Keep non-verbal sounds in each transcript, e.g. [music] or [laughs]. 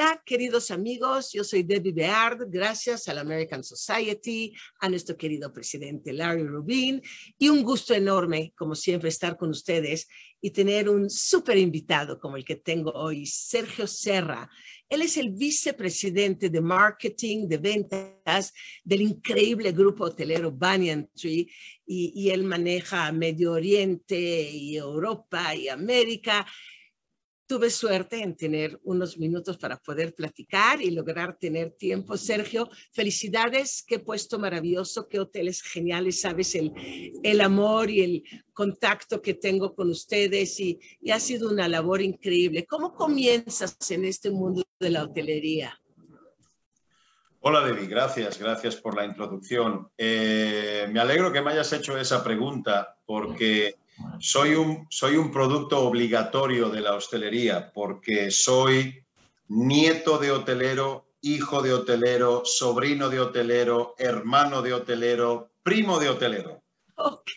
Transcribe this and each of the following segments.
Hola, queridos amigos, yo soy Debbie Beard, gracias a la American Society, a nuestro querido presidente Larry Rubin, y un gusto enorme, como siempre, estar con ustedes y tener un súper invitado como el que tengo hoy, Sergio Serra. Él es el vicepresidente de marketing, de ventas del increíble grupo hotelero Banyan Tree, y, y él maneja Medio Oriente y Europa y América tuve suerte en tener unos minutos para poder platicar y lograr tener tiempo. Sergio, felicidades, qué puesto maravilloso, qué hoteles geniales, sabes el, el amor y el contacto que tengo con ustedes y, y ha sido una labor increíble. ¿Cómo comienzas en este mundo de la hotelería? Hola, Debbie, gracias, gracias por la introducción. Eh, me alegro que me hayas hecho esa pregunta porque soy un, soy un producto obligatorio de la hostelería porque soy nieto de hotelero, hijo de hotelero, sobrino de hotelero, hermano de hotelero, primo de hotelero. Ok.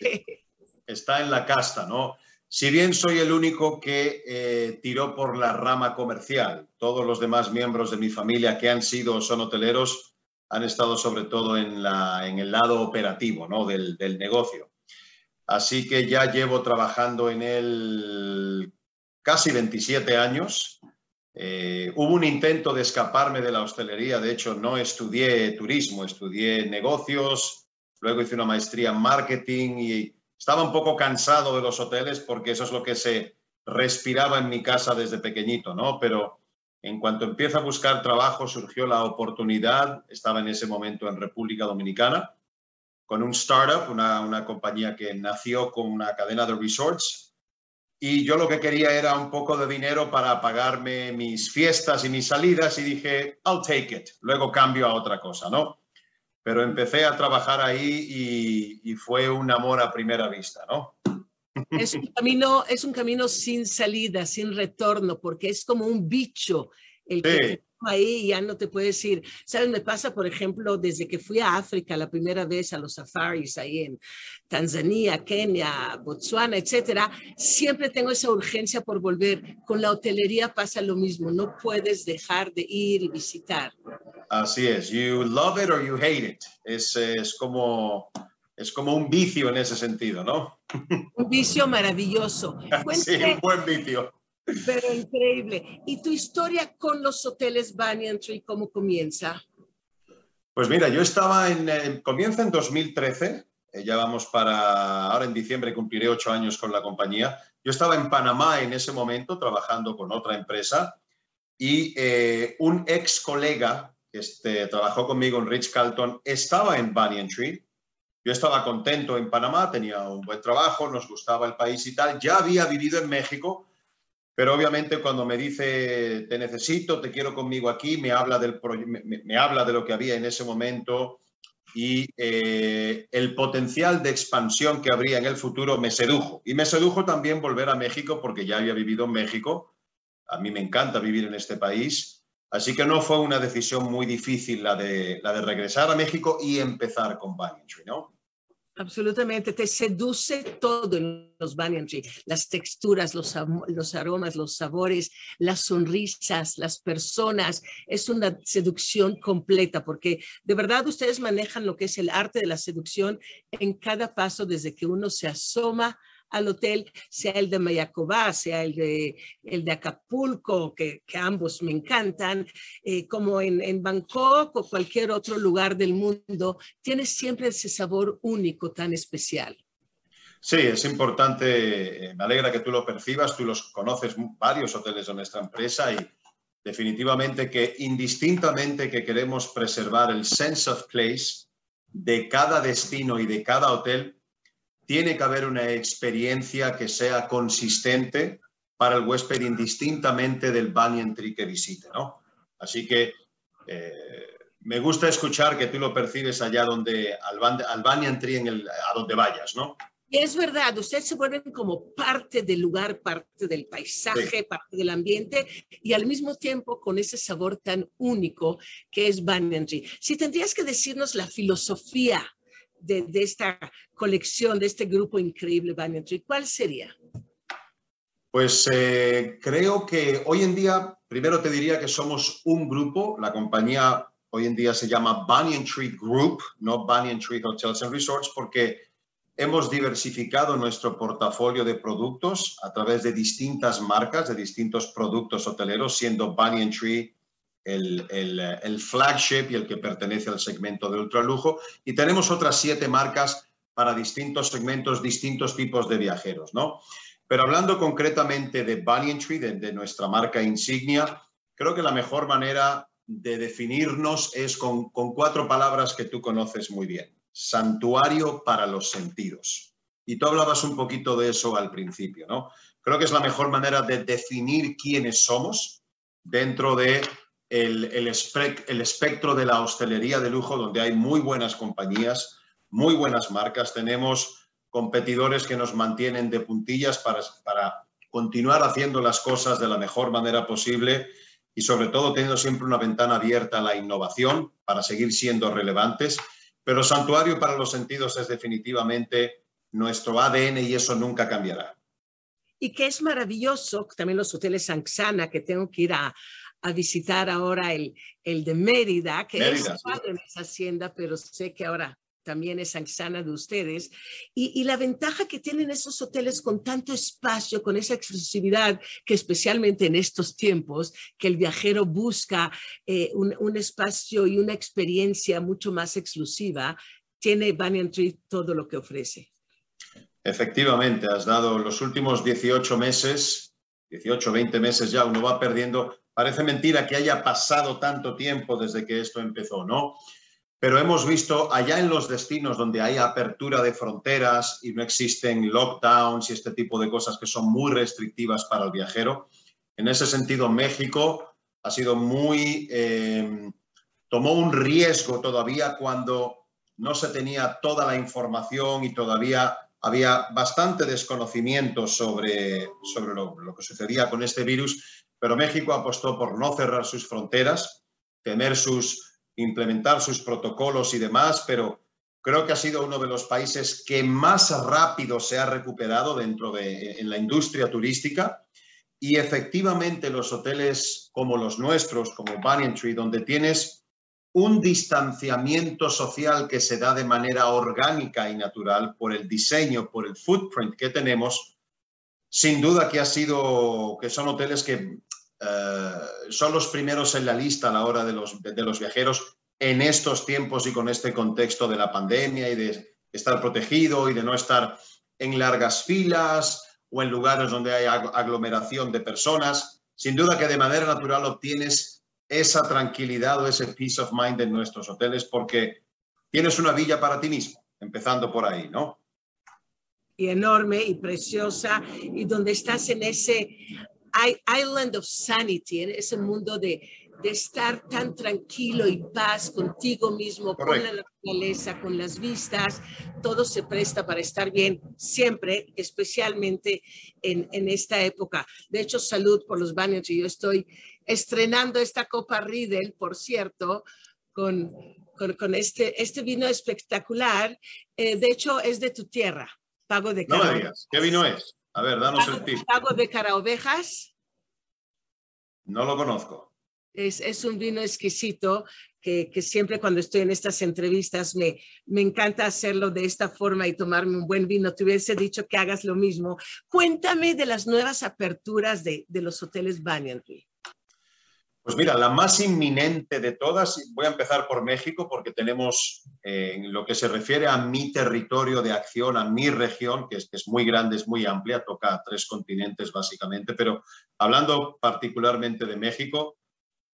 Está en la casta, ¿no? Si bien soy el único que eh, tiró por la rama comercial, todos los demás miembros de mi familia que han sido o son hoteleros han estado sobre todo en, la, en el lado operativo ¿no? del, del negocio. Así que ya llevo trabajando en él casi 27 años. Eh, hubo un intento de escaparme de la hostelería, de hecho no estudié turismo, estudié negocios, luego hice una maestría en marketing y estaba un poco cansado de los hoteles porque eso es lo que se respiraba en mi casa desde pequeñito, ¿no? Pero en cuanto empiezo a buscar trabajo surgió la oportunidad, estaba en ese momento en República Dominicana, con un startup, una, una compañía que nació con una cadena de resorts y yo lo que quería era un poco de dinero para pagarme mis fiestas y mis salidas y dije, I'll take it, luego cambio a otra cosa, ¿no? pero empecé a trabajar ahí y, fue un amor a primera vista, ¿no? Es un, camino, es un camino sin salida, sin retorno, porque es como un bicho el que ahí ya no te puedes ir. ¿Sabes? Me pasa, por ejemplo, desde que fui a África la primera vez a los safaris ahí en Tanzania, Kenia, Botswana, etcétera, siempre tengo esa urgencia por volver. Con la hotelería pasa lo mismo, no puedes dejar de ir y visitar. Así es, you love it or you hate it. Es, es como es como un vicio en ese sentido, ¿no? Un vicio maravilloso. [laughs] sí, un buen vicio. Pero increíble. ¿Y tu historia con los hoteles Tree cómo comienza? Pues mira, yo estaba en, comienza en 2013, eh, ya vamos para, ahora en diciembre cumpliré ocho años con la compañía. Yo estaba en Panamá en ese momento trabajando con otra empresa y eh, un ex colega este, trabajó conmigo en Rich Carlton, estaba en Banyan Tree. Yo estaba contento en Panamá, tenía un buen trabajo, nos gustaba el país y tal. Ya había vivido en México, pero obviamente cuando me dice te necesito, te quiero conmigo aquí, me habla, del me, habla de lo que había en ese momento y eh, el potencial de expansión que habría en el futuro me sedujo. Y me sedujo también volver a México porque ya había vivido en México. A mí me encanta vivir en este país Así que no fue una decisión muy difícil la de, la de regresar a México y empezar con Tree, ¿no? Absolutamente, te seduce todo en los Banyan Tree, las texturas, los, los aromas, los sabores, las sonrisas, las personas. Es una seducción completa porque de verdad ustedes manejan lo que es el arte de la seducción en cada paso desde que uno se asoma al hotel, sea el de Mayacobá, sea el de, el de Acapulco, que, ambos me encantan, eh, como en, en Bangkok o cualquier otro lugar del mundo, tiene siempre ese sabor único tan especial. Sí, es importante, eh, me alegra que tú lo percibas, tú los conoces varios hoteles de nuestra empresa y definitivamente que indistintamente que queremos preservar el sense of place de cada destino y de cada hotel, tiene que haber una experiencia que sea consistente para el huésped indistintamente del banyan tree que visite, ¿no? Así que eh, me gusta escuchar que tú lo percibes allá donde, al, banyan tree, en el, a donde vayas, ¿no? Y es verdad, ustedes se vuelven como parte del lugar, parte del paisaje, parte del ambiente y al mismo tiempo con ese sabor tan único que es Banyan Tree. Si tendrías que decirnos la filosofía de, esta colección, de este grupo increíble Banyan Tree, ¿cuál sería? Pues eh, creo que hoy en día, primero te diría que somos un grupo, la compañía hoy en día se llama Banyan Tree Group, no Banyan Tree Hotels and Resorts, porque hemos diversificado nuestro portafolio de productos a través de distintas marcas, de distintos productos hoteleros, siendo Banyan Tree el, flagship y el que pertenece al segmento de ultralujo. Y tenemos otras siete marcas para distintos segmentos, distintos tipos de viajeros, ¿no? Pero hablando concretamente de Banyan Tree, de, nuestra marca insignia, creo que la mejor manera de definirnos es con, con cuatro palabras que tú conoces muy bien. Santuario para los sentidos. Y tú hablabas un poquito de eso al principio, ¿no? Creo que es la mejor manera de definir quiénes somos dentro de el, el, espectro de la hostelería de lujo, donde hay muy buenas compañías, muy buenas marcas. Tenemos competidores que nos mantienen de puntillas para, para continuar haciendo las cosas de la mejor manera posible y sobre todo teniendo siempre una ventana abierta a la innovación para seguir siendo relevantes. Pero Santuario para los Sentidos es definitivamente nuestro ADN y eso nunca cambiará. Y que es maravilloso, también los hoteles Sanxana, que tengo que ir a, a visitar ahora el, el de Mérida, que es padre en esa hacienda, pero sé que ahora también es Sanxana de ustedes. Y, y, la ventaja que tienen esos hoteles con tanto espacio, con esa exclusividad, que especialmente en estos tiempos, que el viajero busca eh, un, un, espacio y una experiencia mucho más exclusiva, tiene Banyan Tree todo lo que ofrece. Efectivamente, has dado los últimos 18 meses, 18, 20 meses ya, uno va perdiendo. Parece mentira que haya pasado tanto tiempo desde que esto empezó, ¿no? Pero hemos visto allá en los destinos donde hay apertura de fronteras y no existen lockdowns y este tipo de cosas que son muy restrictivas para el viajero. En ese sentido, México ha sido muy... Eh, tomó un riesgo todavía cuando no se tenía toda la información y todavía había bastante desconocimiento sobre, sobre lo, lo, que sucedía con este virus, pero México apostó por no cerrar sus fronteras, tener sus, implementar sus protocolos y demás, pero creo que ha sido uno de los países que más rápido se ha recuperado dentro de en la industria turística. Y efectivamente los hoteles como los nuestros, como Banyan Tree, donde tienes un distanciamiento social que se da de manera orgánica y natural por el diseño, por el footprint que tenemos, sin duda que ha sido, que son hoteles que uh, son los primeros en la lista a la hora de los, de, de los viajeros en estos tiempos y con este contexto de la pandemia y de estar protegido y de no estar en largas filas o en lugares donde hay aglomeración de personas. Sin duda que de manera natural obtienes esa tranquilidad o ese peace of mind en nuestros hoteles porque tienes una villa para ti mismo, empezando por ahí, ¿no? Y enorme y preciosa, y donde estás en ese island of sanity, en ese mundo de, de estar tan tranquilo y paz contigo mismo, Correcto. con la naturaleza, con las vistas, todo se presta para estar bien siempre, especialmente en, en esta época. De hecho, salud por los baños. Yo estoy estrenando esta Copa Riedel, por cierto, con, con, con este, este vino espectacular. Eh, de hecho, es de tu tierra, Pago de Cara. No me digas, ¿qué vino es? A ver, danos el tip. Pago de Cara Ovejas. No lo conozco. Es, es un vino exquisito que, que, siempre cuando estoy en estas entrevistas me, me encanta hacerlo de esta forma y tomarme un buen vino. Te hubiese dicho que hagas lo mismo. Cuéntame de las nuevas aperturas de, de los hoteles Banyan Tree. Pues mira, la más inminente de todas, voy a empezar por México porque tenemos, eh, en lo que se refiere a mi territorio de acción, a mi región, que es, muy grande, es muy amplia, toca a tres continentes básicamente, pero hablando particularmente de México,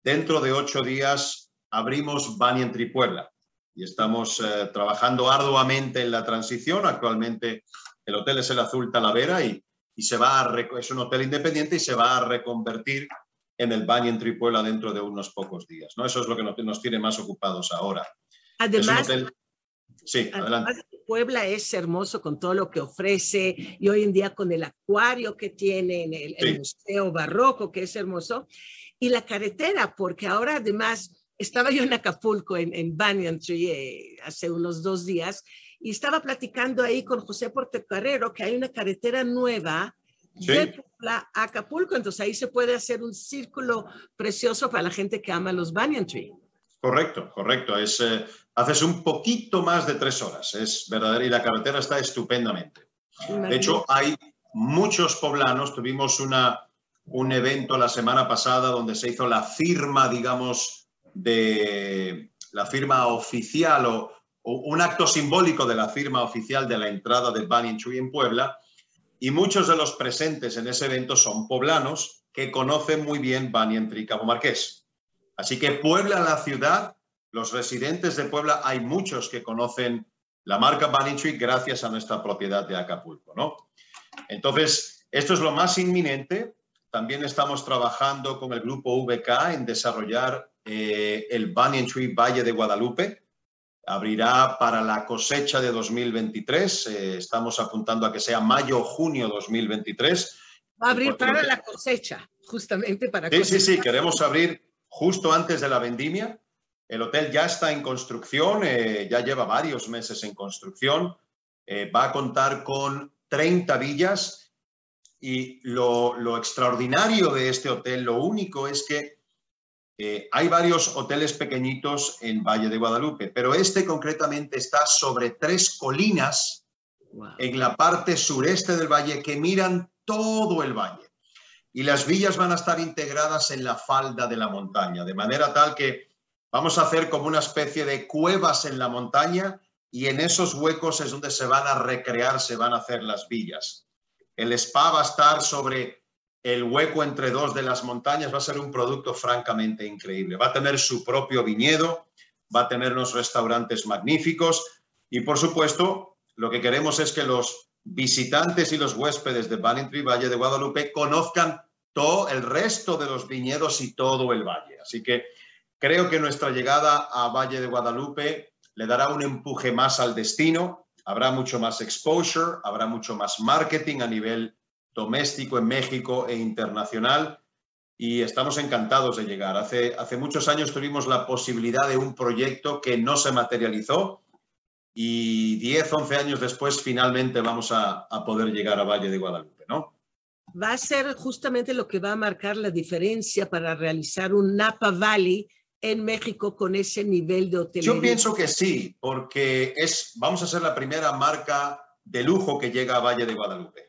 dentro de ocho días abrimos Banyan Tree Puebla y estamos eh, trabajando arduamente en la transición. Actualmente el hotel es el Azul Talavera y, y se va a, es un hotel independiente y se va a reconvertir en el Banyan Tree Puebla dentro de unos pocos días. ¿no? Eso es lo que nos, nos tiene más ocupados ahora. Además, hotel... sí, además. Puebla es hermoso con todo lo que ofrece y hoy en día con el acuario que tiene, en el, sí. el Museo Barroco, que es hermoso, y la carretera, porque ahora además estaba yo en Acapulco, en, en Banyan Tree, eh, hace unos dos días, y estaba platicando ahí con José Portecarrero que hay una carretera nueva Sí. de Puebla a Acapulco. Entonces ahí se puede hacer un círculo precioso para la gente que ama los Banyan Tree. Correcto, correcto. Es, eh, haces un poquito más de tres horas. Es verdadero y la carretera está estupendamente. De hecho, hay muchos poblanos. Tuvimos una, un evento la semana pasada donde se hizo la firma, digamos, de la firma oficial o, o un acto simbólico de la firma oficial de la entrada del Banyan Tree en Puebla y muchos de los presentes en ese evento son poblanos que conocen muy bien Banyan Tree Cabo Marqués. Así que Puebla, la ciudad, los residentes de Puebla, hay muchos que conocen la marca Banyan Tree gracias a nuestra propiedad de Acapulco, ¿no? Entonces, esto es lo más inminente. También estamos trabajando con el grupo VK en desarrollar eh, el Banyan Tree Valle de Guadalupe, abrirá para la cosecha de 2023. Eh, estamos apuntando a que sea mayo o junio 2023. Va a abrir para la cosecha, justamente para Sí, sí, sí, queremos abrir justo antes de la vendimia. El hotel ya está en construcción, eh, ya lleva varios meses en construcción. Eh, va a contar con 30 villas y lo, lo, extraordinario de este hotel, lo único es que eh, hay varios hoteles pequeñitos en Valle de Guadalupe, pero este concretamente está sobre tres colinas en la parte sureste del valle que miran todo el valle. Y las villas van a estar integradas en la falda de la montaña, de manera tal que vamos a hacer como una especie de cuevas en la montaña y en esos huecos es donde se van a recrear, se van a hacer las villas. El spa va a estar sobre el hueco entre dos de las montañas, va a ser un producto francamente increíble. Va a tener su propio viñedo, va a tener unos restaurantes magníficos y, por supuesto, lo que queremos es que los visitantes y los huéspedes de Banning Tree Valle de Guadalupe conozcan todo el resto de los viñedos y todo el valle. Así que creo que nuestra llegada a Valle de Guadalupe le dará un empuje más al destino, habrá mucho más exposure, habrá mucho más marketing a nivel doméstico en México e internacional y estamos encantados de llegar. Hace, hace muchos años tuvimos la posibilidad de un proyecto que no se materializó y 10, 11 años después finalmente vamos a, a, poder llegar a Valle de Guadalupe, ¿no? Va a ser justamente lo que va a marcar la diferencia para realizar un Napa Valley en México con ese nivel de hotelería. Yo pienso que sí, porque es, vamos a ser la primera marca de lujo que llega a Valle de Guadalupe.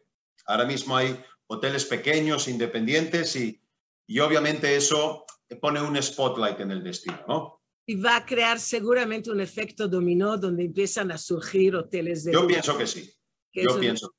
Ahora mismo hay hoteles pequeños, independientes y, y obviamente eso pone un spotlight en el destino, ¿no? y va a crear seguramente un efecto dominó donde empiezan a surgir hoteles de... Yo pienso que sí. Yo pienso.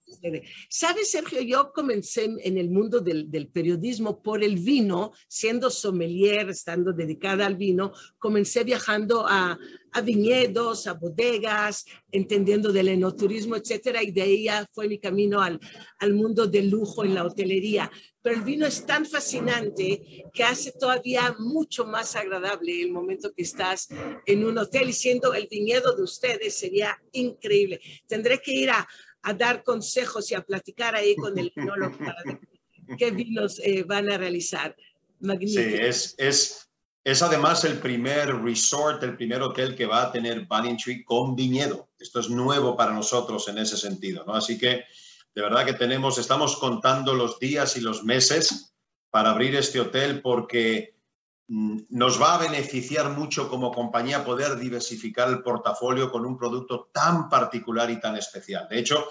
¿Sabes, Sergio? Yo comencé en el mundo del, del, periodismo por el vino, siendo sommelier, estando dedicada al vino, comencé viajando a, a viñedos, a bodegas, entendiendo del enoturismo, etcétera, y de ahí ya fue mi camino al, al mundo del lujo en la hotelería. Pero el vino es tan fascinante que hace todavía mucho más agradable el momento que estás en un hotel y siendo el viñedo de ustedes sería increíble. Tendré que ir a, a dar consejos y a platicar ahí con el [laughs] vinólogo para ver qué vinos eh, van a realizar. Magnífico. Sí, es, es, es además el primer resort, el primer hotel que va a tener Banning Tree con viñedo. Esto es nuevo para nosotros en ese sentido, ¿no? Así que de verdad que tenemos, estamos contando los días y los meses para abrir este hotel porque mm, nos va a beneficiar mucho como compañía poder diversificar el portafolio con un producto tan particular y tan especial. De hecho,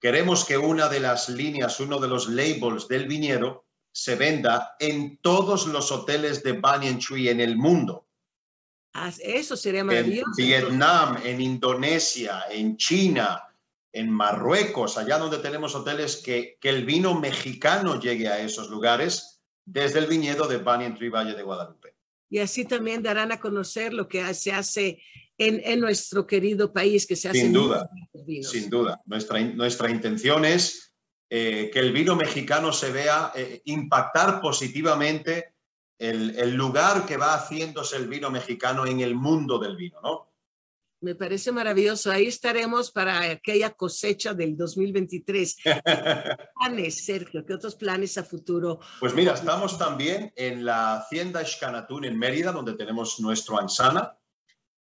queremos que una de las líneas, uno de los labels del viñedo se venda en todos los hoteles de Banyan Tree en el mundo. Ah, eso sería maravilloso. En Vietnam, en Indonesia, en China, en Marruecos, allá donde tenemos hoteles, que, que el vino mexicano llegue a esos lugares desde el viñedo de Banyan Tree Valle de Guadalupe. Y así también darán a conocer lo que se hace en, en nuestro querido país, que se hace. Sin duda, sin duda. Nuestra, nuestra intención es eh, que el vino mexicano se vea eh, impactar positivamente el, el lugar que va haciéndose el vino mexicano en el mundo del vino, ¿no? Me parece maravilloso. Ahí estaremos para aquella cosecha del 2023. ¿Qué [laughs] planes, Sergio? ¿Qué otros planes a futuro? Pues mira, estamos también en la Hacienda Xcanatún en Mérida, donde tenemos nuestro Ansana.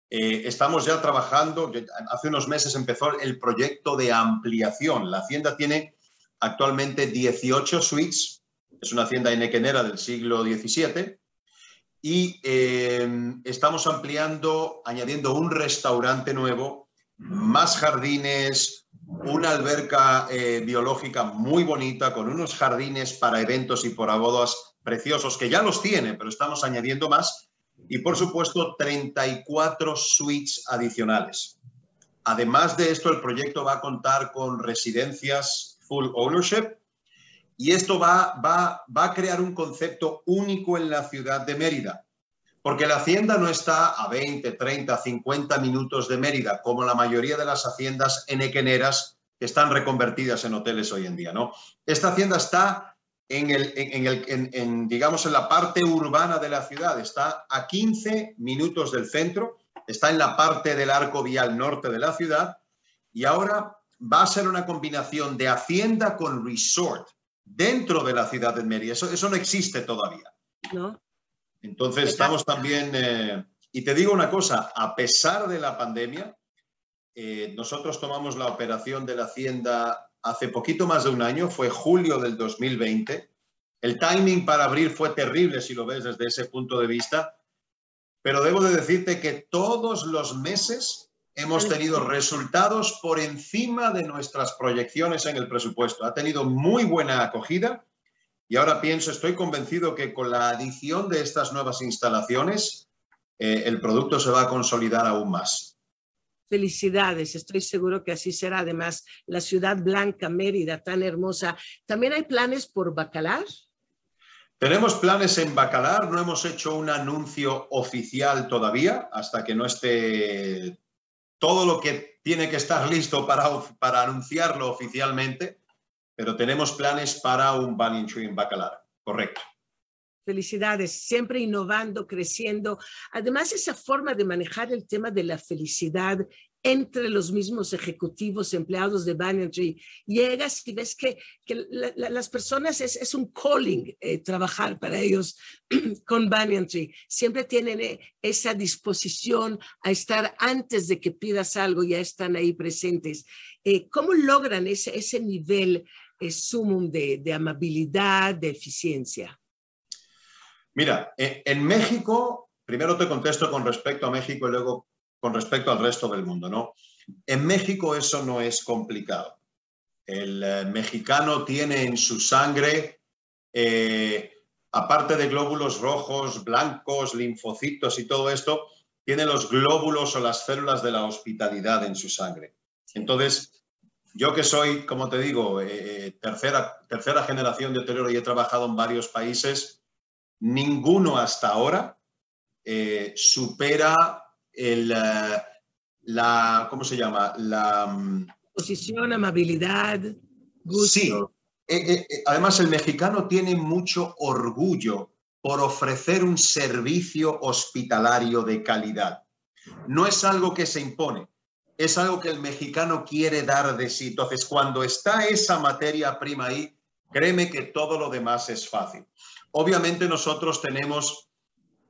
Eh, estamos ya trabajando, hace unos meses empezó el proyecto de ampliación. La hacienda tiene actualmente 18 suites, es una hacienda enequenera del siglo XVII y eh, estamos ampliando, añadiendo un restaurante nuevo, más jardines, una alberca eh, biológica muy bonita, con unos jardines para eventos y por bodas preciosos, que ya los tiene, pero estamos añadiendo más, y por supuesto 34 suites adicionales. Además de esto, el proyecto va a contar con residencias full ownership, y esto va, va, va a crear un concepto único en la ciudad de Mérida, porque la hacienda no está a 20, 30, 50 minutos de Mérida, como la mayoría de las haciendas enequeneras que están reconvertidas en hoteles hoy en día. ¿no? Esta hacienda está en, el, en, el, en, digamos, en la parte urbana de la ciudad, está a 15 minutos del centro, está en la parte del arco vial norte de la ciudad y ahora va a ser una combinación de hacienda con resort dentro de la ciudad de Mérida. Eso, eso no existe todavía. ¿No? Entonces estamos también, eh, y te digo una cosa, a pesar de la pandemia, eh, nosotros tomamos la operación de la hacienda hace poquito más de un año, fue julio del 2020. El timing para abrir fue terrible si lo ves desde ese punto de vista, pero debo de decirte que todos los meses hemos tenido resultados por encima de nuestras proyecciones en el presupuesto. Ha tenido muy buena acogida y ahora pienso, estoy convencido que con la adición de estas nuevas instalaciones, eh, el producto se va a consolidar aún más. Felicidades, estoy seguro que así será. Además, la ciudad blanca, Mérida, tan hermosa. ¿También hay planes por Bacalar? Tenemos planes en Bacalar, no hemos hecho un anuncio oficial todavía, hasta que no esté todo lo que tiene que estar listo para, para anunciarlo oficialmente, pero tenemos planes para un Banyan Tree en Bacalar, correcto. Felicidades, siempre innovando, creciendo. Además, esa forma de manejar el tema de la felicidad entre los mismos ejecutivos, empleados de Banyan Tree, llegas y ves que, las personas es, un calling eh, trabajar para ellos [clears throat] con Banyan Tree. Siempre tienen eh, esa disposición a estar antes de que pidas algo, ya están ahí presentes. Eh, ¿Cómo logran ese, ese nivel sumum de, de amabilidad, de eficiencia? Mira, en México, primero te contesto con respecto a México y luego con respecto al resto del mundo, ¿no? En México eso no es complicado. El eh, mexicano tiene en su sangre, eh, aparte de glóbulos rojos, blancos, linfocitos y todo esto, tiene los glóbulos o las células de la hospitalidad en su sangre. Entonces, yo que soy, como te digo, eh, tercera, tercera generación de hotelero y he trabajado en varios países, ninguno hasta ahora supera el, eh, la, ¿cómo se llama? La mm, posición, amabilidad, gusto. Sí, eh, además el mexicano tiene mucho orgullo por ofrecer un servicio hospitalario de calidad. No es algo que se impone, es algo que el mexicano quiere dar de sí. Entonces, cuando está esa materia prima ahí, créeme que todo lo demás es fácil. Obviamente nosotros tenemos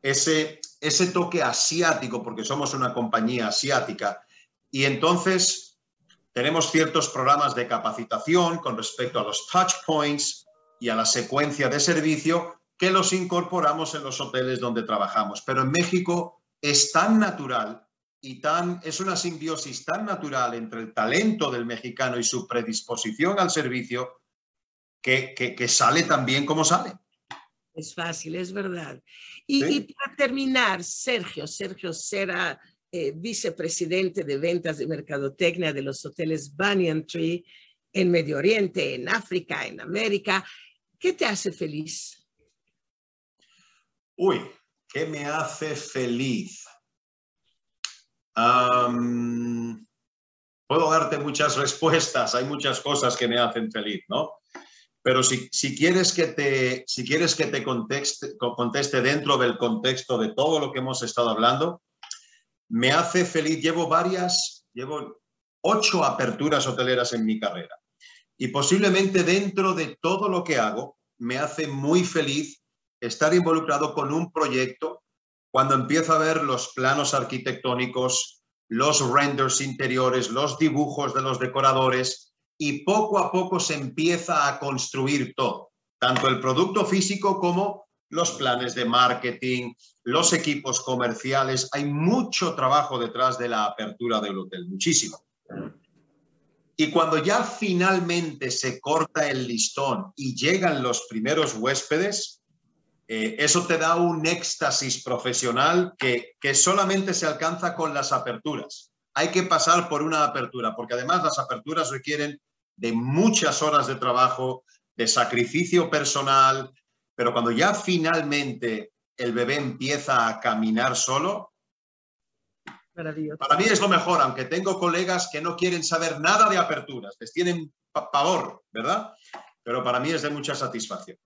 ese, ese toque asiático, porque somos una compañía asiática, y entonces tenemos ciertos programas de capacitación con respecto a los touch points y a la secuencia de servicio que los incorporamos en los hoteles donde trabajamos. Pero en México es tan natural y tan, es una simbiosis tan natural entre el talento del mexicano y su predisposición al servicio que, que, que sale tan bien como sale. Es fácil, es verdad. Y, para terminar, Sergio, Sergio será eh, vicepresidente de ventas de mercadotecnia de los hoteles Banyan Tree en Medio Oriente, en África, en América. ¿Qué te hace feliz? Uy, ¿qué me hace feliz? puedo darte muchas respuestas, hay muchas cosas que me hacen feliz, ¿no? Pero si, quieres que te, si quieres que te conteste, conteste dentro del contexto de todo lo que hemos estado hablando, me hace feliz. Llevo varias, llevo ocho aperturas hoteleras en mi carrera. Y posiblemente dentro de todo lo que hago, me hace muy feliz estar involucrado con un proyecto cuando empiezo a ver los planos arquitectónicos, los renders interiores, los dibujos de los decoradores, y poco a poco se empieza a construir todo, tanto el producto físico como los planes de marketing, los equipos comerciales. Hay mucho trabajo detrás de la apertura del hotel, muchísimo. Y cuando ya finalmente se corta el listón y llegan los primeros huéspedes, eh, eso te da un éxtasis profesional que, que solamente se alcanza con las aperturas. Hay que pasar por una apertura, porque además las aperturas requieren de muchas horas de trabajo, de sacrificio personal, pero cuando ya finalmente el bebé empieza a caminar solo, para mí es lo mejor, aunque tengo colegas que no quieren saber nada de aperturas, les tienen pavor, ¿verdad? Pero para mí es de mucha satisfacción.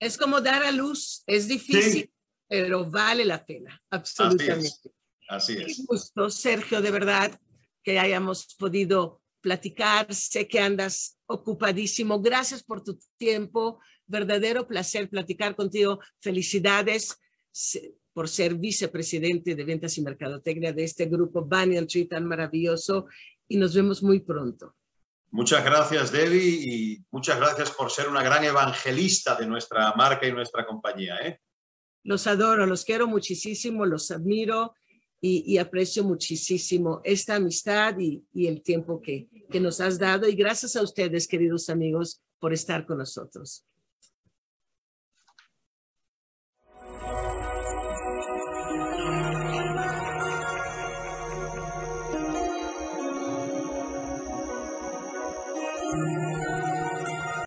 Es como dar a luz, es difícil, pero vale la pena, absolutamente. Así es. Así gusto, Sergio, de verdad, que hayamos podido platicar. Sé que andas ocupadísimo. Gracias por tu tiempo. Verdadero placer platicar contigo. Felicidades por ser vicepresidente de ventas y mercadotecnia de este grupo Banyan Tree tan maravilloso. y nos vemos muy pronto. Muchas gracias, Debbie, y muchas gracias por ser una gran evangelista de nuestra marca y nuestra compañía. ¿eh? Los adoro, los quiero muchísimo, los admiro y, aprecio muchísimo esta amistad y, y el tiempo que, que nos has dado. Y gracias a ustedes, queridos amigos, por estar con nosotros.